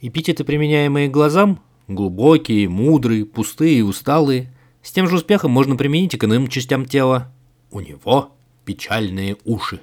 Эпитеты, применяемые к глазам, глубокие, мудрые, пустые, усталые, с тем же успехом можно применить и к иным частям тела. У него печальные уши.